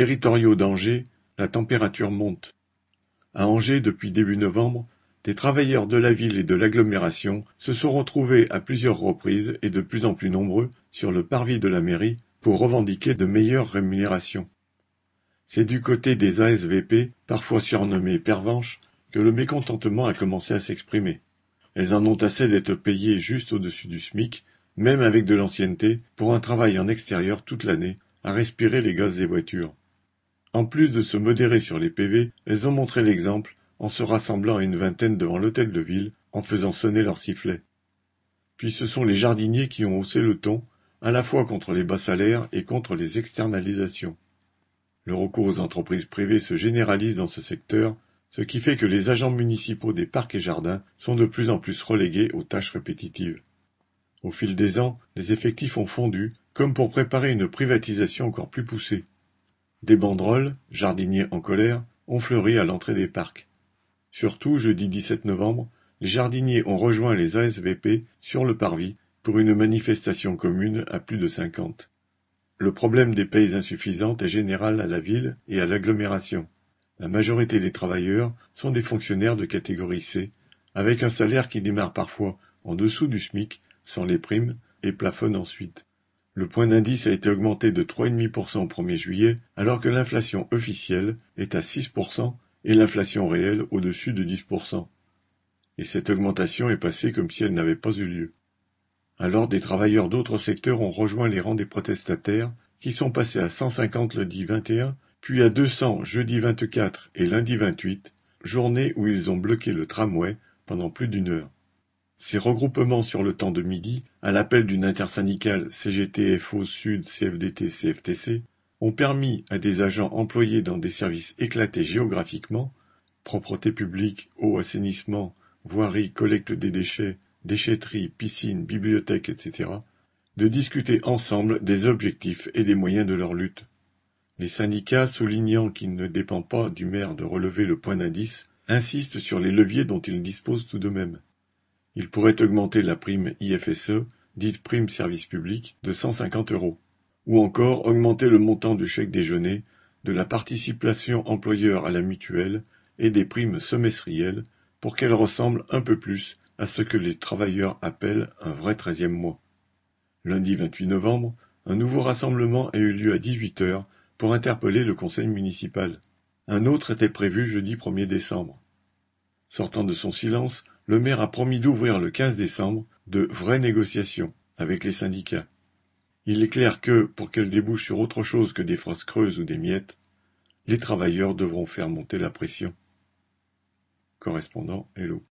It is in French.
Territoriaux d'Angers, la température monte. À Angers, depuis début novembre, des travailleurs de la ville et de l'agglomération se sont retrouvés à plusieurs reprises et de plus en plus nombreux sur le parvis de la mairie pour revendiquer de meilleures rémunérations. C'est du côté des ASVP, parfois surnommées pervenches, que le mécontentement a commencé à s'exprimer. Elles en ont assez d'être payées juste au-dessus du SMIC, même avec de l'ancienneté, pour un travail en extérieur toute l'année, à respirer les gaz des voitures. En plus de se modérer sur les PV, elles ont montré l'exemple en se rassemblant à une vingtaine devant l'hôtel de ville, en faisant sonner leurs sifflets. Puis ce sont les jardiniers qui ont haussé le ton, à la fois contre les bas salaires et contre les externalisations. Le recours aux entreprises privées se généralise dans ce secteur, ce qui fait que les agents municipaux des parcs et jardins sont de plus en plus relégués aux tâches répétitives. Au fil des ans, les effectifs ont fondu, comme pour préparer une privatisation encore plus poussée. Des banderoles, jardiniers en colère, ont fleuri à l'entrée des parcs. Surtout, jeudi 17 novembre, les jardiniers ont rejoint les ASVP sur le parvis pour une manifestation commune à plus de cinquante. Le problème des payes insuffisantes est général à la ville et à l'agglomération. La majorité des travailleurs sont des fonctionnaires de catégorie C, avec un salaire qui démarre parfois en dessous du SMIC, sans les primes, et plafonne ensuite. Le point d'indice a été augmenté de 3,5% au 1er juillet, alors que l'inflation officielle est à 6% et l'inflation réelle au-dessus de 10%. Et cette augmentation est passée comme si elle n'avait pas eu lieu. Alors des travailleurs d'autres secteurs ont rejoint les rangs des protestataires, qui sont passés à 150 lundi 21, puis à 200 jeudi 24 et lundi 28, journée où ils ont bloqué le tramway pendant plus d'une heure. Ces regroupements sur le temps de midi, à l'appel d'une intersyndicale CGT-FO Sud CFDT-CFTC, ont permis à des agents employés dans des services éclatés géographiquement propreté publique, eau, assainissement, voirie, collecte des déchets, déchetterie, piscine, bibliothèque, etc., de discuter ensemble des objectifs et des moyens de leur lutte. Les syndicats, soulignant qu'il ne dépend pas du maire de relever le point d'indice, insistent sur les leviers dont ils disposent tout de même. Ils pourraient augmenter la prime IFSE, dite prime service public, de 150 euros ou encore augmenter le montant du chèque déjeuner, de la participation employeur à la mutuelle et des primes semestrielles pour qu'elles ressemblent un peu plus à ce que les travailleurs appellent un vrai treizième mois. Lundi 28 novembre, un nouveau rassemblement a eu lieu à 18 heures pour interpeller le conseil municipal. Un autre était prévu jeudi 1er décembre. Sortant de son silence, le maire a promis d'ouvrir le 15 décembre de vraies négociations avec les syndicats. Il est clair que, pour qu'elle débouche sur autre chose que des phrases creuses ou des miettes, les travailleurs devront faire monter la pression. Correspondant Hello.